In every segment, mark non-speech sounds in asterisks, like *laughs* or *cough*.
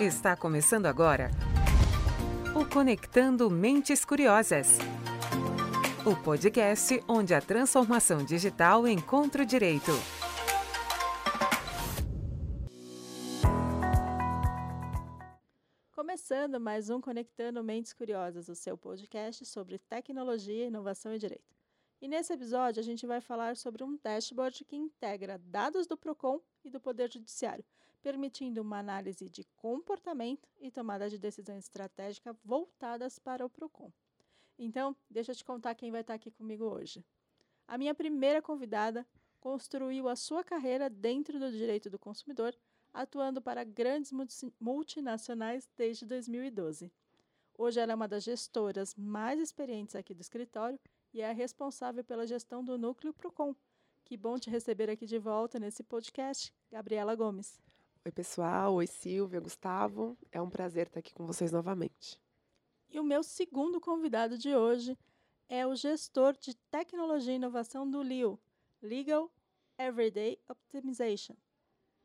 Está começando agora o Conectando Mentes Curiosas. O podcast onde a transformação digital encontra o direito. Começando mais um Conectando Mentes Curiosas, o seu podcast sobre tecnologia, inovação e direito. E nesse episódio a gente vai falar sobre um dashboard que integra dados do Procon e do Poder Judiciário permitindo uma análise de comportamento e tomada de decisão estratégica voltadas para o PROCON. Então, deixa eu te contar quem vai estar aqui comigo hoje. A minha primeira convidada construiu a sua carreira dentro do direito do consumidor, atuando para grandes multinacionais desde 2012. Hoje ela é uma das gestoras mais experientes aqui do escritório e é a responsável pela gestão do núcleo Procon. Que bom te receber aqui de volta nesse podcast, Gabriela Gomes. Oi, pessoal. Oi, Silvia, Gustavo. É um prazer estar aqui com vocês novamente. E o meu segundo convidado de hoje é o gestor de tecnologia e inovação do LIO, Legal Everyday Optimization.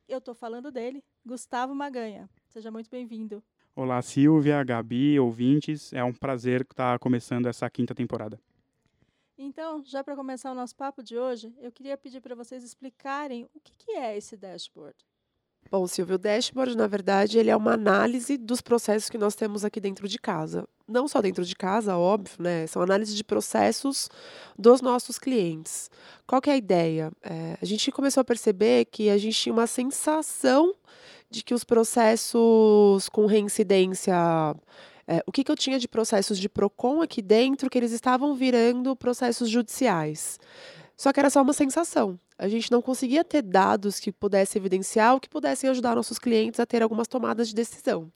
Eu estou falando dele, Gustavo Maganha. Seja muito bem-vindo. Olá, Silvia, Gabi, ouvintes. É um prazer estar começando essa quinta temporada. Então, já para começar o nosso papo de hoje, eu queria pedir para vocês explicarem o que, que é esse dashboard. Bom, Silvio, o dashboard, na verdade, ele é uma análise dos processos que nós temos aqui dentro de casa. Não só dentro de casa, óbvio, né? São análises de processos dos nossos clientes. Qual que é a ideia? É, a gente começou a perceber que a gente tinha uma sensação de que os processos com reincidência é, o que, que, eu tinha de processos de PROCON aqui dentro que eles estavam virando processos judiciais. Só que era só uma sensação. A gente não conseguia ter dados que pudessem evidenciar ou que pudessem ajudar nossos clientes a ter algumas tomadas de decisão.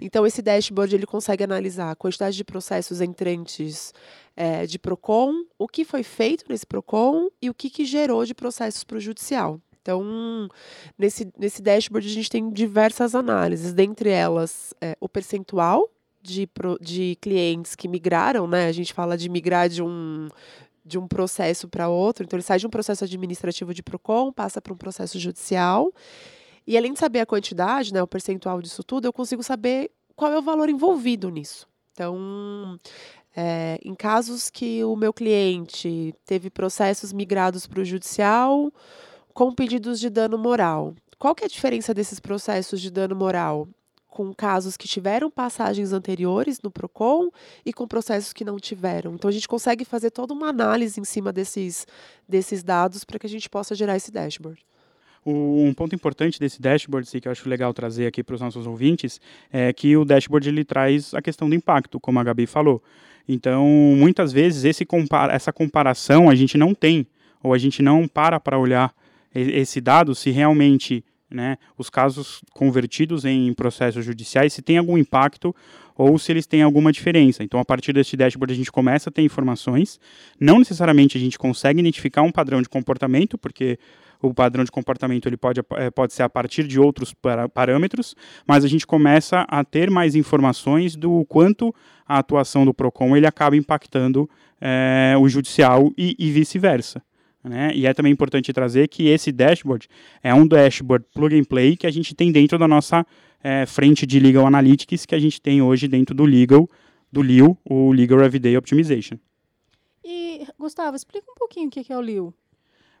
Então, esse dashboard ele consegue analisar a quantidade de processos entrantes é, de PROCON, o que foi feito nesse PROCON e o que, que gerou de processos para o judicial. Então, nesse, nesse dashboard, a gente tem diversas análises, dentre elas é, o percentual de, de clientes que migraram, né? A gente fala de migrar de um, de um processo para outro. Então, ele sai de um processo administrativo de PROCON, passa para um processo judicial. E além de saber a quantidade, né, o percentual disso tudo, eu consigo saber qual é o valor envolvido nisso. Então, é, em casos que o meu cliente teve processos migrados para o judicial com pedidos de dano moral, qual que é a diferença desses processos de dano moral? Com casos que tiveram passagens anteriores no PROCON e com processos que não tiveram. Então, a gente consegue fazer toda uma análise em cima desses, desses dados para que a gente possa gerar esse dashboard. Um ponto importante desse dashboard, que eu acho legal trazer aqui para os nossos ouvintes, é que o dashboard ele traz a questão do impacto, como a Gabi falou. Então, muitas vezes, esse compara essa comparação a gente não tem, ou a gente não para para olhar esse dado se realmente né, os casos convertidos em processos judiciais, se tem algum impacto ou se eles têm alguma diferença. Então, a partir desse dashboard, a gente começa a ter informações. Não necessariamente a gente consegue identificar um padrão de comportamento, porque o padrão de comportamento ele pode, é, pode ser a partir de outros parâmetros, mas a gente começa a ter mais informações do quanto a atuação do PROCON ele acaba impactando é, o judicial e, e vice-versa. Né? E é também importante trazer que esse dashboard é um dashboard plug and play que a gente tem dentro da nossa é, frente de Legal Analytics que a gente tem hoje dentro do Legal, do LIO, o Legal Everyday Optimization. E, Gustavo, explica um pouquinho o que é o LIO.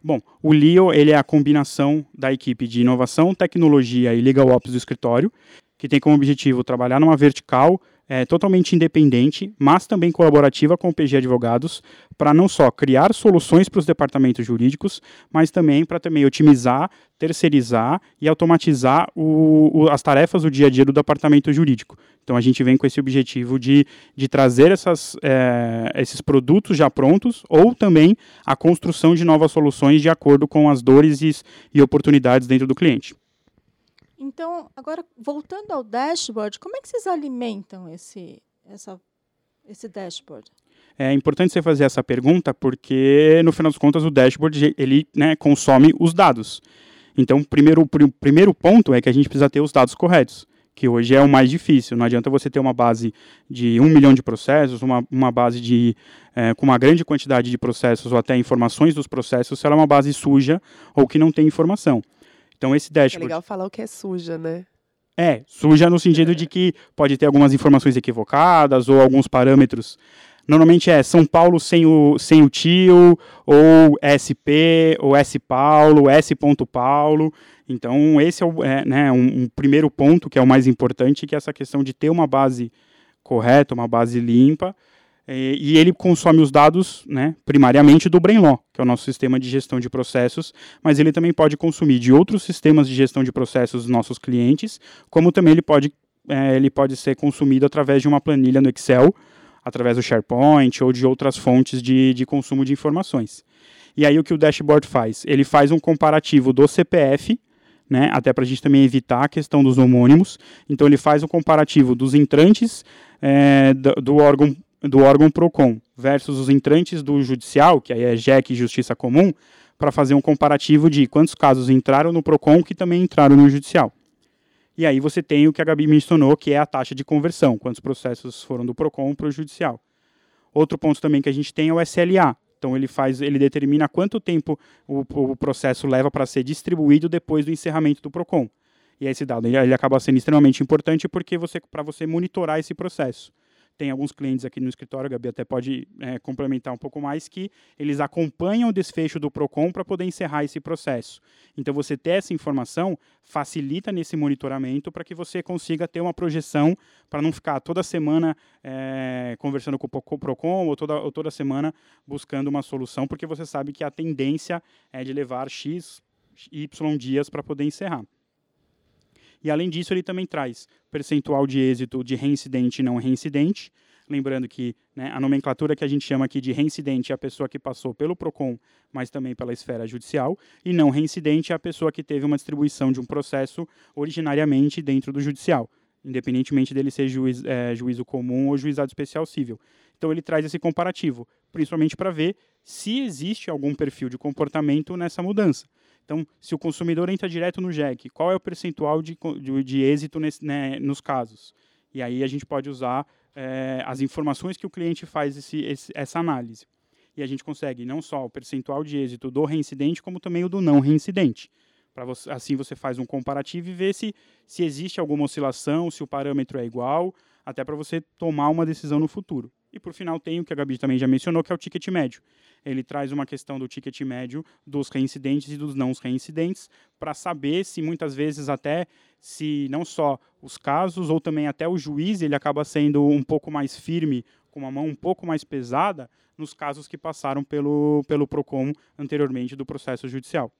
Bom, o LIO ele é a combinação da equipe de inovação, tecnologia e legal ops do escritório, que tem como objetivo trabalhar numa vertical é, totalmente independente, mas também colaborativa com o PG Advogados, para não só criar soluções para os departamentos jurídicos, mas também para também otimizar, terceirizar e automatizar o, o, as tarefas do dia a dia do departamento jurídico. Então a gente vem com esse objetivo de, de trazer essas, é, esses produtos já prontos ou também a construção de novas soluções de acordo com as dores e, e oportunidades dentro do cliente. Então, agora voltando ao dashboard, como é que vocês alimentam esse, essa, esse dashboard? É importante você fazer essa pergunta porque, no final das contas, o dashboard ele né, consome os dados. Então, primeiro, o primeiro ponto é que a gente precisa ter os dados corretos, que hoje é o mais difícil. Não adianta você ter uma base de um milhão de processos, uma, uma base de, é, com uma grande quantidade de processos ou até informações dos processos, se ela é uma base suja ou que não tem informação. Então esse dashboard. É legal falar o que é suja, né? É, suja no sentido de que pode ter algumas informações equivocadas ou alguns parâmetros. Normalmente é São Paulo sem o, sem o tio, ou SP, ou S Paulo, S. Paulo. Então, esse é, o, é né, um, um, primeiro ponto que é o mais importante, que é essa questão de ter uma base correta, uma base limpa, e, e ele consome os dados, né, primariamente do Brainlaw, que é o nosso sistema de gestão de processos, mas ele também pode consumir de outros sistemas de gestão de processos dos nossos clientes, como também ele pode, é, ele pode ser consumido através de uma planilha no Excel, através do SharePoint ou de outras fontes de, de consumo de informações. E aí o que o dashboard faz? Ele faz um comparativo do CPF, né, até para a gente também evitar a questão dos homônimos. Então ele faz um comparativo dos entrantes é, do, do, órgão do órgão PROCON versus os entrantes do judicial, que aí é JEC e Justiça Comum, para fazer um comparativo de quantos casos entraram no PROCON que também entraram no judicial. E aí você tem o que a Gabi mencionou, que é a taxa de conversão, quantos processos foram do PROCON para o judicial. Outro ponto também que a gente tem é o SLA. Então ele faz, ele determina quanto tempo o, o processo leva para ser distribuído depois do encerramento do PROCON. E esse dado ele, ele acaba sendo extremamente importante porque você para você monitorar esse processo tem alguns clientes aqui no escritório, a Gabi até pode é, complementar um pouco mais, que eles acompanham o desfecho do PROCON para poder encerrar esse processo. Então, você ter essa informação facilita nesse monitoramento para que você consiga ter uma projeção para não ficar toda semana é, conversando com o PROCON ou toda, ou toda semana buscando uma solução, porque você sabe que a tendência é de levar X, Y dias para poder encerrar. E além disso, ele também traz percentual de êxito de reincidente e não reincidente. Lembrando que né, a nomenclatura que a gente chama aqui de reincidente é a pessoa que passou pelo PROCON, mas também pela esfera judicial, e não reincidente é a pessoa que teve uma distribuição de um processo originariamente dentro do judicial, independentemente dele ser juiz, é, juízo comum ou juizado especial civil. Então ele traz esse comparativo, principalmente para ver se existe algum perfil de comportamento nessa mudança. Então, se o consumidor entra direto no JEC, qual é o percentual de, de, de êxito nesse, né, nos casos? E aí a gente pode usar é, as informações que o cliente faz esse, esse, essa análise. E a gente consegue não só o percentual de êxito do reincidente, como também o do não reincidente. Você, assim você faz um comparativo e vê se, se existe alguma oscilação, se o parâmetro é igual, até para você tomar uma decisão no futuro. E por final tem o que a Gabi também já mencionou, que é o ticket médio ele traz uma questão do ticket médio dos reincidentes e dos não reincidentes, para saber se muitas vezes até se não só os casos ou também até o juiz ele acaba sendo um pouco mais firme, com uma mão um pouco mais pesada nos casos que passaram pelo, pelo PROCON anteriormente do processo judicial.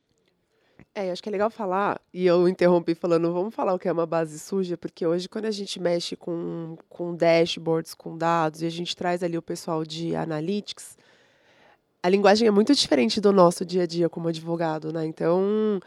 É, acho que é legal falar, e eu interrompi falando, vamos falar o que é uma base suja, porque hoje quando a gente mexe com, com dashboards, com dados, e a gente traz ali o pessoal de analytics, a linguagem é muito diferente do nosso dia a dia como advogado, né? Então,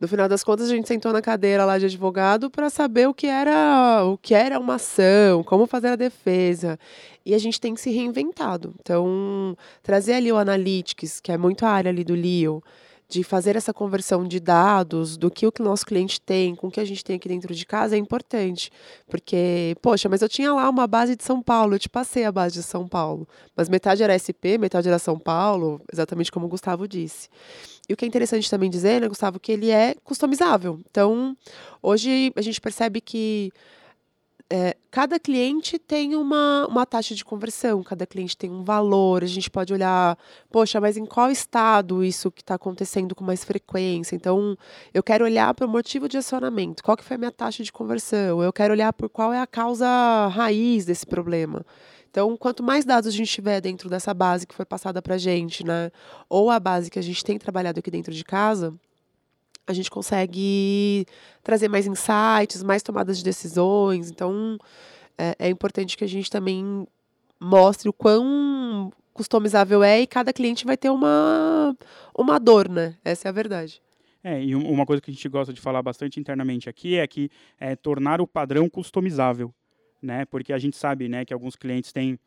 no final das contas, a gente sentou na cadeira lá de advogado para saber o que era o que era uma ação, como fazer a defesa. E a gente tem se reinventado. Então, trazer ali o Analytics, que é muito a área ali do Leo, de fazer essa conversão de dados, do que o que nosso cliente tem, com o que a gente tem aqui dentro de casa, é importante. Porque, poxa, mas eu tinha lá uma base de São Paulo, eu te passei a base de São Paulo. Mas metade era SP, metade era São Paulo, exatamente como o Gustavo disse. E o que é interessante também dizer, né, Gustavo, que ele é customizável. Então, hoje a gente percebe que é, cada cliente tem uma, uma taxa de conversão, cada cliente tem um valor. A gente pode olhar, poxa, mas em qual estado isso que está acontecendo com mais frequência? Então, eu quero olhar para o motivo de acionamento, qual que foi a minha taxa de conversão? Eu quero olhar por qual é a causa raiz desse problema. Então, quanto mais dados a gente tiver dentro dessa base que foi passada para a gente, né, ou a base que a gente tem trabalhado aqui dentro de casa, a gente consegue trazer mais insights, mais tomadas de decisões. Então, é, é importante que a gente também mostre o quão customizável é e cada cliente vai ter uma, uma dor, né? Essa é a verdade. É, e uma coisa que a gente gosta de falar bastante internamente aqui é que é tornar o padrão customizável, né? Porque a gente sabe, né, que alguns clientes têm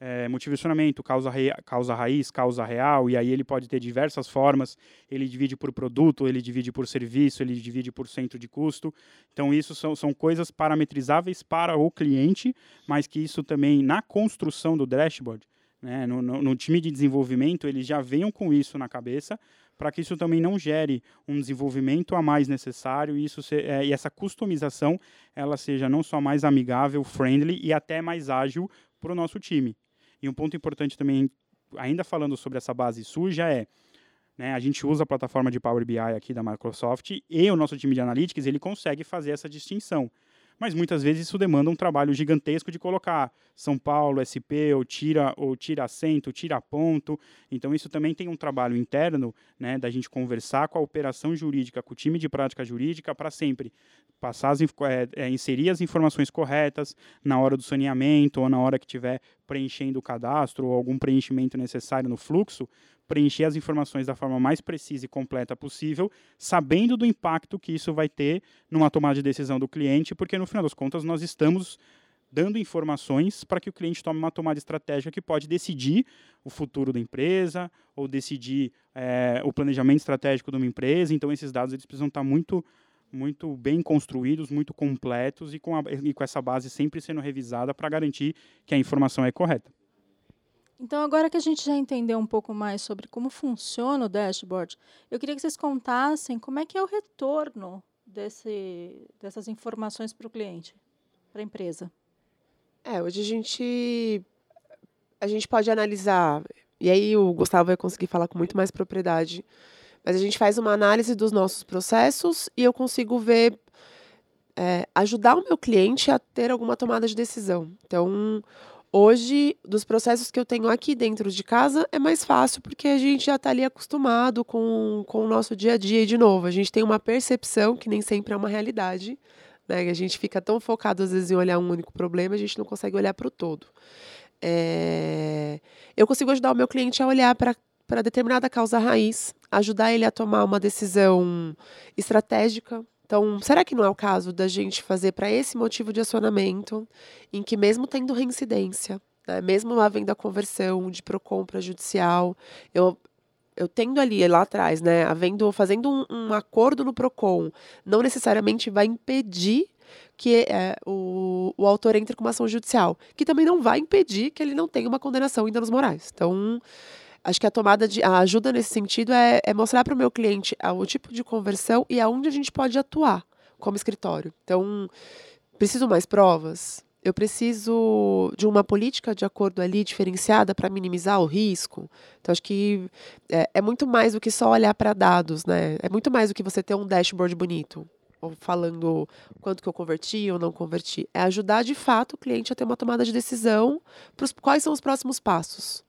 é, motivacionamento, causa, causa raiz, causa real, e aí ele pode ter diversas formas. Ele divide por produto, ele divide por serviço, ele divide por centro de custo. Então, isso são, são coisas parametrizáveis para o cliente, mas que isso também, na construção do dashboard, né, no, no, no time de desenvolvimento, eles já venham com isso na cabeça para que isso também não gere um desenvolvimento a mais necessário e, isso se, é, e essa customização ela seja não só mais amigável, friendly e até mais ágil para o nosso time. E um ponto importante também, ainda falando sobre essa base suja, é né, a gente usa a plataforma de Power BI aqui da Microsoft e o nosso time de Analytics ele consegue fazer essa distinção mas muitas vezes isso demanda um trabalho gigantesco de colocar São Paulo, SP, ou tira, ou tira acento, tira ponto. Então isso também tem um trabalho interno, né, da gente conversar com a operação jurídica, com o time de prática jurídica, para sempre passar as, é, é, inserir as informações corretas na hora do saneamento ou na hora que estiver preenchendo o cadastro ou algum preenchimento necessário no fluxo, preencher as informações da forma mais precisa e completa possível, sabendo do impacto que isso vai ter numa tomada de decisão do cliente, porque no final das contas nós estamos dando informações para que o cliente tome uma tomada estratégica que pode decidir o futuro da empresa ou decidir é, o planejamento estratégico de uma empresa. Então esses dados eles precisam estar muito muito bem construídos, muito completos e com, a, e com essa base sempre sendo revisada para garantir que a informação é correta. Então, agora que a gente já entendeu um pouco mais sobre como funciona o dashboard, eu queria que vocês contassem como é que é o retorno desse, dessas informações para o cliente, para a empresa. É, hoje a gente a gente pode analisar, e aí o Gustavo vai conseguir falar com muito mais propriedade, mas a gente faz uma análise dos nossos processos e eu consigo ver, é, ajudar o meu cliente a ter alguma tomada de decisão. Então, Hoje, dos processos que eu tenho aqui dentro de casa, é mais fácil porque a gente já está ali acostumado com, com o nosso dia a dia. E, de novo, a gente tem uma percepção que nem sempre é uma realidade. Né? A gente fica tão focado, às vezes, em olhar um único problema, a gente não consegue olhar para o todo. É... Eu consigo ajudar o meu cliente a olhar para para determinada causa raiz, ajudar ele a tomar uma decisão estratégica, então, será que não é o caso da gente fazer para esse motivo de acionamento, em que mesmo tendo reincidência, né, mesmo havendo a conversão de PROCON para judicial, eu, eu tendo ali lá atrás, né, havendo, fazendo um, um acordo no PROCON, não necessariamente vai impedir que é, o, o autor entre com uma ação judicial, que também não vai impedir que ele não tenha uma condenação em danos morais. Então, Acho que a tomada de a ajuda nesse sentido é, é mostrar para o meu cliente o tipo de conversão e aonde a gente pode atuar como escritório. Então, preciso mais provas? Eu preciso de uma política de acordo ali diferenciada para minimizar o risco. Então, acho que é, é muito mais do que só olhar para dados, né? É muito mais do que você ter um dashboard bonito ou falando quanto que eu converti ou não converti. É ajudar de fato o cliente a ter uma tomada de decisão para quais são os próximos passos.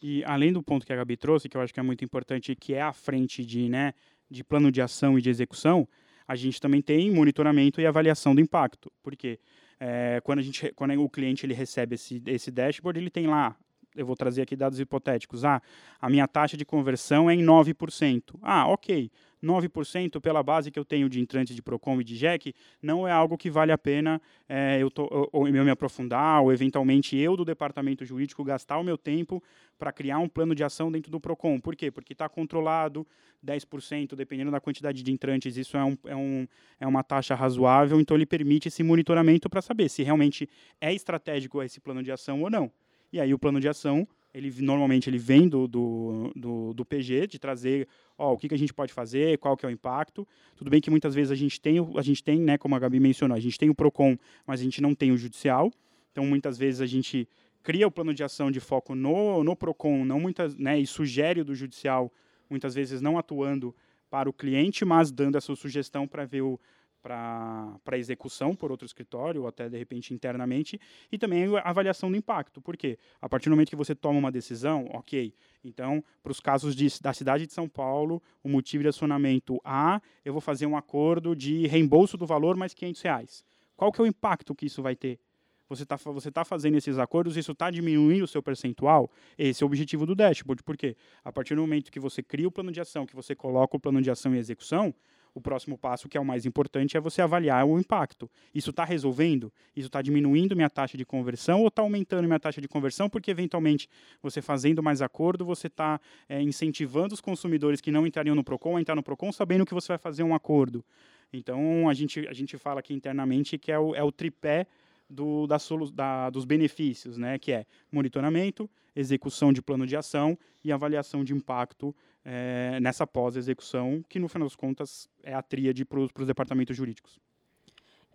E além do ponto que a Gabi trouxe, que eu acho que é muito importante, que é a frente de, né, de plano de ação e de execução, a gente também tem monitoramento e avaliação do impacto. Porque é, quando, a gente, quando o cliente ele recebe esse, esse dashboard, ele tem lá, eu vou trazer aqui dados hipotéticos, ah, a minha taxa de conversão é em 9%. Ah, ok. 9% pela base que eu tenho de entrantes de Procon e de JEC, não é algo que vale a pena é, eu, tô, ou, eu me aprofundar, ou eventualmente eu do departamento jurídico gastar o meu tempo para criar um plano de ação dentro do Procon. Por quê? Porque está controlado 10%, dependendo da quantidade de entrantes, isso é, um, é, um, é uma taxa razoável, então ele permite esse monitoramento para saber se realmente é estratégico esse plano de ação ou não. E aí o plano de ação ele normalmente ele vem do, do, do, do PG, de trazer ó, o que, que a gente pode fazer, qual que é o impacto. Tudo bem que muitas vezes a gente tem, a gente tem, né, como a Gabi mencionou, a gente tem o PROCON, mas a gente não tem o judicial. Então, muitas vezes a gente cria o plano de ação de foco no, no PROCON, não muitas, né, e sugere o do judicial, muitas vezes não atuando para o cliente, mas dando essa sugestão para ver o, para execução por outro escritório, ou até de repente internamente, e também a avaliação do impacto. Por quê? A partir do momento que você toma uma decisão, ok, então, para os casos de, da cidade de São Paulo, o motivo de acionamento A, eu vou fazer um acordo de reembolso do valor mais 500 reais. Qual que é o impacto que isso vai ter? Você está você tá fazendo esses acordos, isso está diminuindo o seu percentual? Esse é o objetivo do dashboard. Por quê? A partir do momento que você cria o plano de ação, que você coloca o plano de ação em execução, o próximo passo, que é o mais importante, é você avaliar o impacto. Isso está resolvendo? Isso está diminuindo minha taxa de conversão ou está aumentando minha taxa de conversão? Porque, eventualmente, você fazendo mais acordo, você está é, incentivando os consumidores que não entrariam no PROCON a entrar no PROCON sabendo que você vai fazer um acordo. Então, a gente, a gente fala aqui internamente que é o, é o tripé do, da, da, dos benefícios, né, que é monitoramento, execução de plano de ação e avaliação de impacto é, nessa pós-execução, que no final das contas é a tríade para os departamentos jurídicos.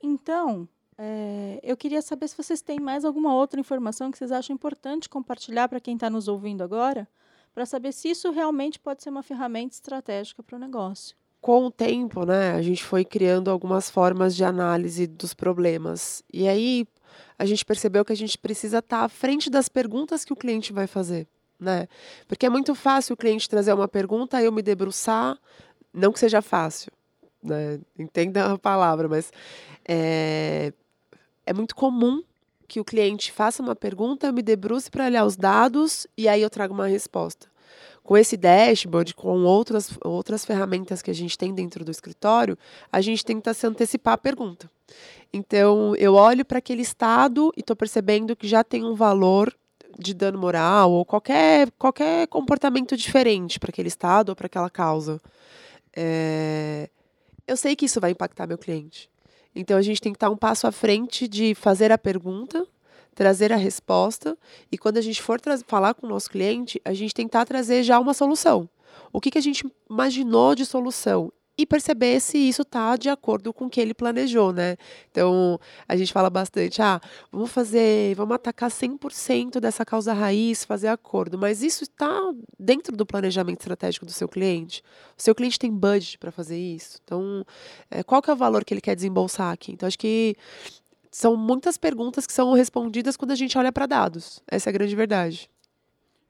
Então, é, eu queria saber se vocês têm mais alguma outra informação que vocês acham importante compartilhar para quem está nos ouvindo agora, para saber se isso realmente pode ser uma ferramenta estratégica para o negócio com o tempo, né, a gente foi criando algumas formas de análise dos problemas. E aí a gente percebeu que a gente precisa estar à frente das perguntas que o cliente vai fazer, né? Porque é muito fácil o cliente trazer uma pergunta, eu me debruçar, não que seja fácil, né? Entenda a palavra, mas é, é muito comum que o cliente faça uma pergunta, eu me debruce para olhar os dados e aí eu trago uma resposta com esse dashboard, com outras, outras ferramentas que a gente tem dentro do escritório, a gente tenta se antecipar a pergunta. Então, eu olho para aquele estado e estou percebendo que já tem um valor de dano moral ou qualquer, qualquer comportamento diferente para aquele estado ou para aquela causa. É... Eu sei que isso vai impactar meu cliente. Então, a gente tem que estar um passo à frente de fazer a pergunta trazer a resposta e quando a gente for falar com o nosso cliente, a gente tentar trazer já uma solução. O que, que a gente imaginou de solução? E perceber se isso está de acordo com o que ele planejou, né? Então, a gente fala bastante, ah, vamos fazer, vamos atacar 100% dessa causa raiz, fazer acordo, mas isso está dentro do planejamento estratégico do seu cliente? O seu cliente tem budget para fazer isso? Então, é, qual que é o valor que ele quer desembolsar aqui? Então, acho que são muitas perguntas que são respondidas quando a gente olha para dados. Essa é a grande verdade.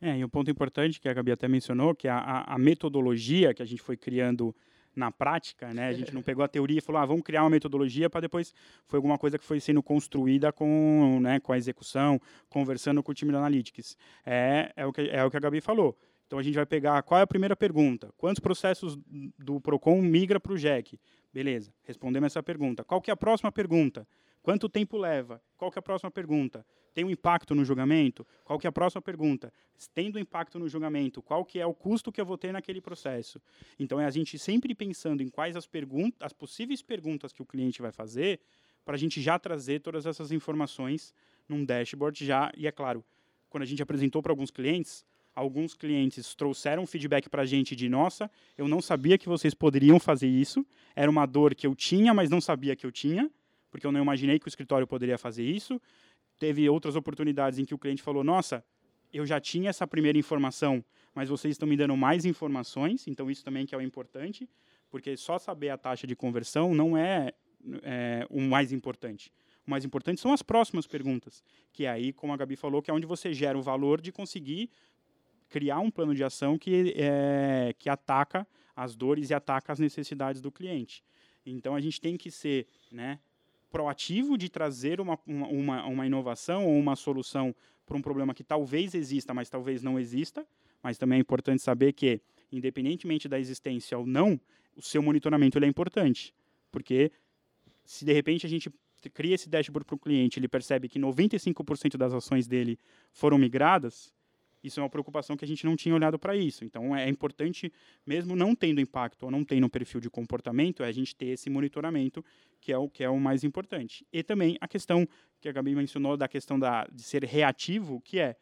É, e um ponto importante que a Gabi até mencionou, que é a, a metodologia que a gente foi criando na prática, né? A gente não pegou a teoria e falou, ah, vamos criar uma metodologia para depois foi alguma coisa que foi sendo construída com, né, com a execução, conversando com o time da Analytics. É, é o que é o que a Gabi falou. Então a gente vai pegar qual é a primeira pergunta? Quantos processos do Procon migra para o JEC? Beleza, respondemos essa pergunta. Qual que é a próxima pergunta? Quanto tempo leva? Qual que é a próxima pergunta? Tem um impacto no julgamento? Qual que é a próxima pergunta? Tendo impacto no julgamento, qual que é o custo que eu vou ter naquele processo? Então é a gente sempre pensando em quais as perguntas, as possíveis perguntas que o cliente vai fazer, para a gente já trazer todas essas informações num dashboard já. E é claro, quando a gente apresentou para alguns clientes, alguns clientes trouxeram feedback para a gente de nossa, eu não sabia que vocês poderiam fazer isso, era uma dor que eu tinha, mas não sabia que eu tinha porque eu não imaginei que o escritório poderia fazer isso. Teve outras oportunidades em que o cliente falou: Nossa, eu já tinha essa primeira informação, mas vocês estão me dando mais informações, então isso também que é o importante, porque só saber a taxa de conversão não é, é o mais importante. O mais importante são as próximas perguntas, que é aí, como a Gabi falou, que é onde você gera o valor de conseguir criar um plano de ação que, é, que ataca as dores e ataca as necessidades do cliente. Então a gente tem que ser, né, proativo de trazer uma, uma, uma inovação ou uma solução para um problema que talvez exista, mas talvez não exista. Mas também é importante saber que, independentemente da existência ou não, o seu monitoramento é importante. Porque se de repente a gente cria esse dashboard para o cliente, ele percebe que 95% das ações dele foram migradas, isso é uma preocupação que a gente não tinha olhado para isso. Então é importante, mesmo não tendo impacto ou não tendo um perfil de comportamento, é a gente ter esse monitoramento, que é o que é o mais importante. E também a questão que a Gabi mencionou da questão da, de ser reativo, que é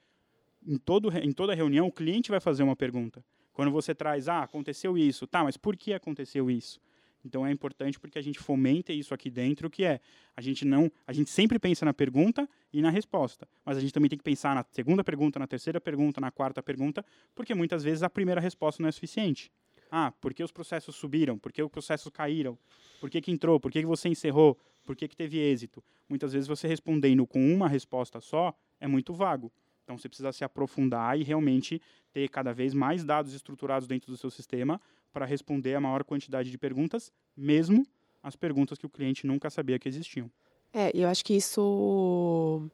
em, todo, em toda reunião o cliente vai fazer uma pergunta. Quando você traz, ah, aconteceu isso, tá, mas por que aconteceu isso? Então é importante porque a gente fomenta isso aqui dentro, que é a gente não, a gente sempre pensa na pergunta e na resposta, mas a gente também tem que pensar na segunda pergunta, na terceira pergunta, na quarta pergunta, porque muitas vezes a primeira resposta não é suficiente. Ah, por que os processos subiram? Por que os processos caíram? Por que, que entrou? Por que, que você encerrou? Por que, que teve êxito? Muitas vezes você respondendo com uma resposta só é muito vago. Então você precisa se aprofundar e realmente ter cada vez mais dados estruturados dentro do seu sistema para responder a maior quantidade de perguntas, mesmo as perguntas que o cliente nunca sabia que existiam. É, eu acho que isso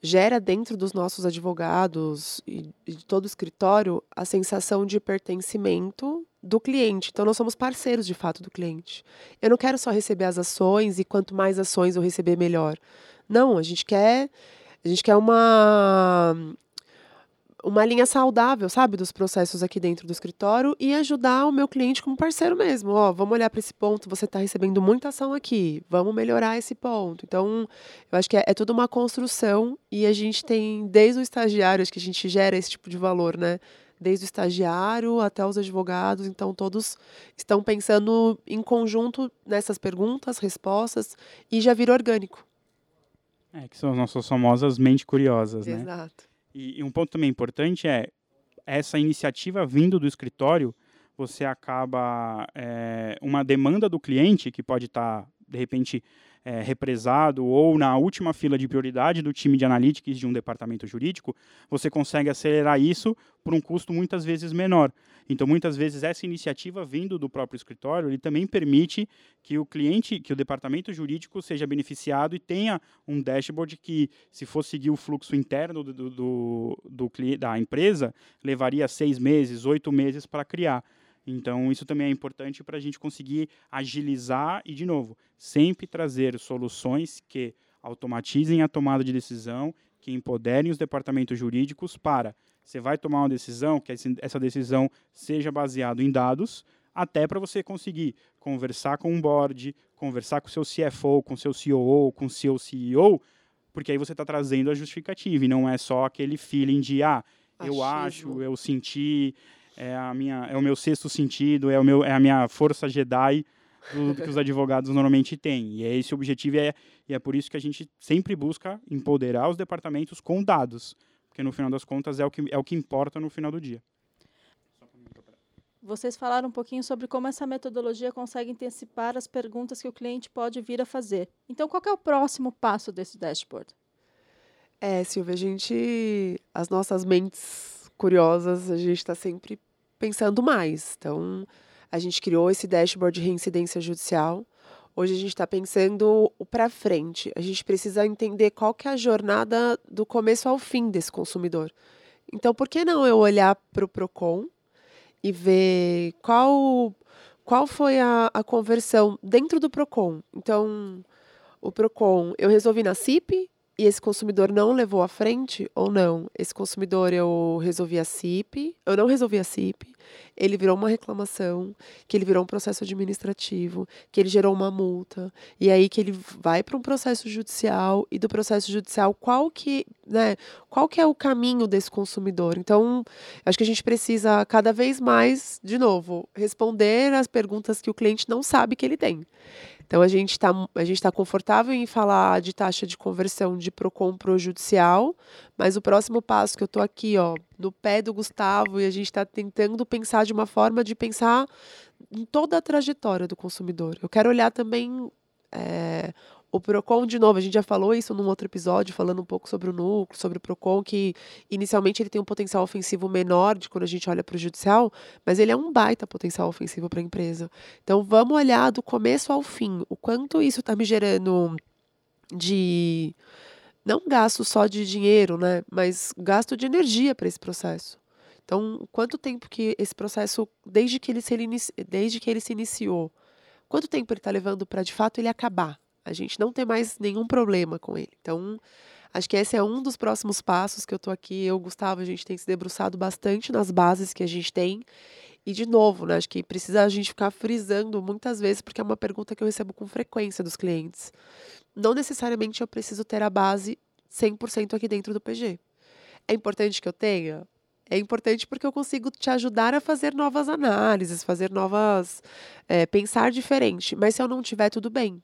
gera dentro dos nossos advogados e de todo o escritório a sensação de pertencimento do cliente. Então, nós somos parceiros de fato do cliente. Eu não quero só receber as ações e quanto mais ações eu receber, melhor. Não, a gente quer, a gente quer uma uma linha saudável, sabe, dos processos aqui dentro do escritório e ajudar o meu cliente como parceiro mesmo. Ó, vamos olhar para esse ponto, você está recebendo muita ação aqui, vamos melhorar esse ponto. Então, eu acho que é, é tudo uma construção e a gente tem, desde o estagiário, acho que a gente gera esse tipo de valor, né? Desde o estagiário até os advogados, então todos estão pensando em conjunto nessas perguntas, respostas e já vira orgânico. É, que são as nossas famosas mentes curiosas, né? Exato. E, e, um ponto também importante é essa iniciativa vindo do escritório, você acaba é, uma demanda do cliente que pode estar tá, de repente é, represado ou na última fila de prioridade do time de analytics de um departamento jurídico, você consegue acelerar isso por um custo muitas vezes menor. Então, muitas vezes, essa iniciativa vindo do próprio escritório, ele também permite que o cliente, que o departamento jurídico seja beneficiado e tenha um dashboard que, se for seguir o fluxo interno do, do, do, do da empresa, levaria seis meses, oito meses para criar. Então, isso também é importante para a gente conseguir agilizar e, de novo, sempre trazer soluções que automatizem a tomada de decisão, que empoderem os departamentos jurídicos para você vai tomar uma decisão, que essa decisão seja baseada em dados, até para você conseguir conversar com um board, conversar com o seu CFO, com o seu COO, com o seu CEO, porque aí você está trazendo a justificativa e não é só aquele feeling de ah, eu acho, eu senti, é a minha, é o meu sexto sentido, é o meu, é a minha força Jedi do, que os *laughs* advogados normalmente têm. E é esse o objetivo é, e é por isso que a gente sempre busca empoderar os departamentos com dados, porque no final das contas é o que é o que importa no final do dia. Vocês falaram um pouquinho sobre como essa metodologia consegue antecipar as perguntas que o cliente pode vir a fazer. Então, qual é o próximo passo desse dashboard? É, Silvia, a gente, as nossas mentes curiosas, a gente está sempre pensando mais. Então, a gente criou esse dashboard de reincidência judicial. Hoje a gente está pensando para frente. A gente precisa entender qual que é a jornada do começo ao fim desse consumidor. Então, por que não eu olhar para o Procon e ver qual qual foi a, a conversão dentro do Procon? Então, o Procon, eu resolvi na CIP, e esse consumidor não levou à frente ou não? Esse consumidor eu resolvi a CIP, eu não resolvi a CIP, ele virou uma reclamação, que ele virou um processo administrativo, que ele gerou uma multa, e aí que ele vai para um processo judicial e do processo judicial qual que, né, qual que é o caminho desse consumidor? Então, acho que a gente precisa cada vez mais, de novo, responder as perguntas que o cliente não sabe que ele tem. Então a gente está a gente tá confortável em falar de taxa de conversão de Procon pro judicial, mas o próximo passo que eu estou aqui, ó, no pé do Gustavo e a gente está tentando pensar de uma forma de pensar em toda a trajetória do consumidor. Eu quero olhar também é, o Procon, de novo, a gente já falou isso num outro episódio, falando um pouco sobre o núcleo, sobre o Procon, que inicialmente ele tem um potencial ofensivo menor de quando a gente olha para o judicial, mas ele é um baita potencial ofensivo para a empresa. Então vamos olhar do começo ao fim, o quanto isso está me gerando de não gasto só de dinheiro, né, mas gasto de energia para esse processo. Então, quanto tempo que esse processo, desde que ele se, desde que ele se iniciou, quanto tempo ele está levando para de fato ele acabar? A gente não ter mais nenhum problema com ele. Então, acho que esse é um dos próximos passos que eu estou aqui. Eu, Gustavo, a gente tem se debruçado bastante nas bases que a gente tem. E, de novo, né, acho que precisa a gente ficar frisando muitas vezes, porque é uma pergunta que eu recebo com frequência dos clientes. Não necessariamente eu preciso ter a base 100% aqui dentro do PG. É importante que eu tenha? É importante porque eu consigo te ajudar a fazer novas análises, fazer novas. É, pensar diferente. Mas se eu não tiver, tudo bem.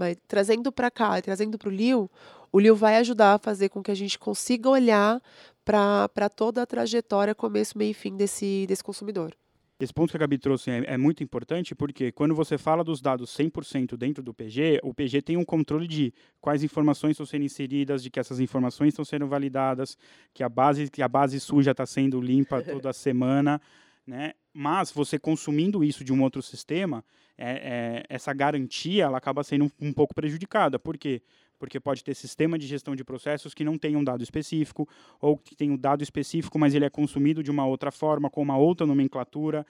Mas trazendo para cá e trazendo para o Liu, o Liu vai ajudar a fazer com que a gente consiga olhar para toda a trajetória, começo, meio e fim desse, desse consumidor. Esse ponto que a Gabi trouxe é, é, muito importante porque quando você fala dos dados 100% dentro do PG, o PG tem um controle de quais informações estão sendo inseridas, de que essas informações estão sendo validadas, que a base, que a base suja está sendo limpa *laughs* toda semana, né? Mas você consumindo isso de um outro sistema, é, é, essa garantia ela acaba sendo um, um, pouco prejudicada. Por quê? Porque pode ter sistema de gestão de processos que não tem um dado específico, ou que tem um dado específico, mas ele é consumido de uma outra forma, com uma outra nomenclatura,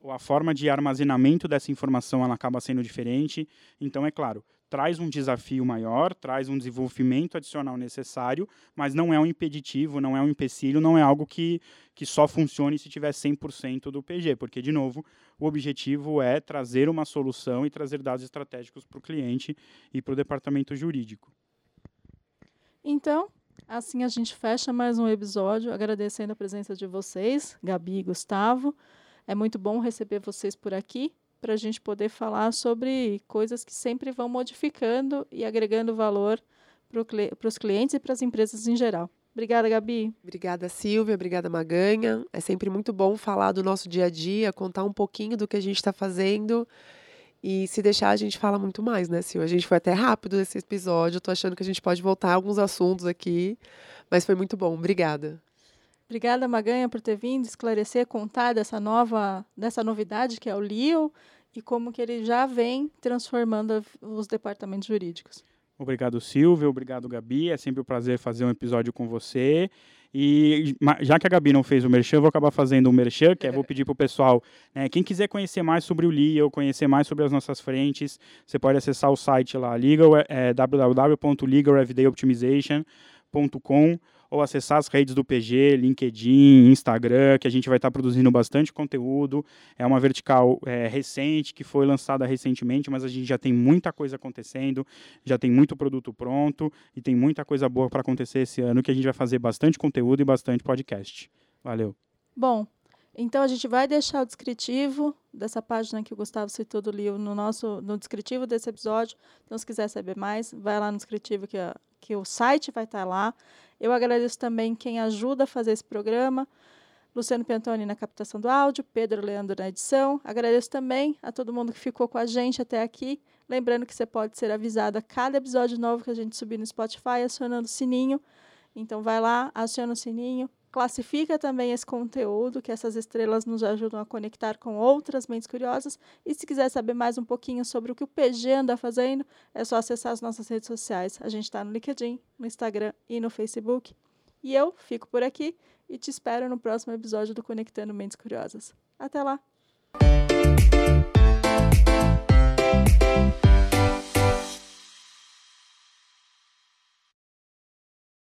ou a forma de armazenamento dessa informação ela acaba sendo diferente. Então, é claro, traz um desafio maior, traz um desenvolvimento adicional necessário, mas não é um impeditivo, não é um empecilho, não é algo que, que só funcione se tiver 100% do PG, porque, de novo, o objetivo é trazer uma solução e trazer dados estratégicos para o cliente e para o departamento jurídico. Então, assim a gente fecha mais um episódio, agradecendo a presença de vocês, Gabi e Gustavo. É muito bom receber vocês por aqui para a gente poder falar sobre coisas que sempre vão modificando e agregando valor para os clientes e para as empresas em geral. Obrigada, Gabi. Obrigada, Silvia. Obrigada, Maganha. É sempre muito bom falar do nosso dia a dia, contar um pouquinho do que a gente está fazendo. E se deixar, a gente fala muito mais, né, Silvia? A gente foi até rápido nesse episódio. Estou achando que a gente pode voltar a alguns assuntos aqui, mas foi muito bom. Obrigada. Obrigada, Maganha, por ter vindo esclarecer, contar dessa nova, dessa novidade que é o LIO e como que ele já vem transformando os departamentos jurídicos. Obrigado, Silvio. Obrigado, Gabi. É sempre um prazer fazer um episódio com você. E já que a Gabi não fez o merchan, eu vou acabar fazendo o merchan, que é, vou pedir para o pessoal, né, quem quiser conhecer mais sobre o LIA conhecer mais sobre as nossas frentes, você pode acessar o site lá, legal, é, www.legalfdayoptimization.com ou acessar as redes do PG, LinkedIn, Instagram, que a gente vai estar produzindo bastante conteúdo. É uma vertical é, recente, que foi lançada recentemente, mas a gente já tem muita coisa acontecendo, já tem muito produto pronto e tem muita coisa boa para acontecer esse ano, que a gente vai fazer bastante conteúdo e bastante podcast. Valeu. Bom, então a gente vai deixar o descritivo dessa página que o Gustavo citou do livro no nosso no descritivo desse episódio. Então, se quiser saber mais, vai lá no descritivo que, a, que o site vai estar lá. Eu agradeço também quem ajuda a fazer esse programa. Luciano Pentoni na captação do áudio, Pedro Leandro na edição. Agradeço também a todo mundo que ficou com a gente até aqui. Lembrando que você pode ser avisado a cada episódio novo que a gente subir no Spotify, acionando o sininho. Então vai lá, aciona o sininho, classifica também esse conteúdo, que essas estrelas nos ajudam a conectar com outras mentes curiosas. E se quiser saber mais um pouquinho sobre o que o PG anda fazendo, é só acessar as nossas redes sociais. A gente está no LinkedIn, no Instagram e no Facebook. E eu fico por aqui e te espero no próximo episódio do Conectando Mentes Curiosas. Até lá!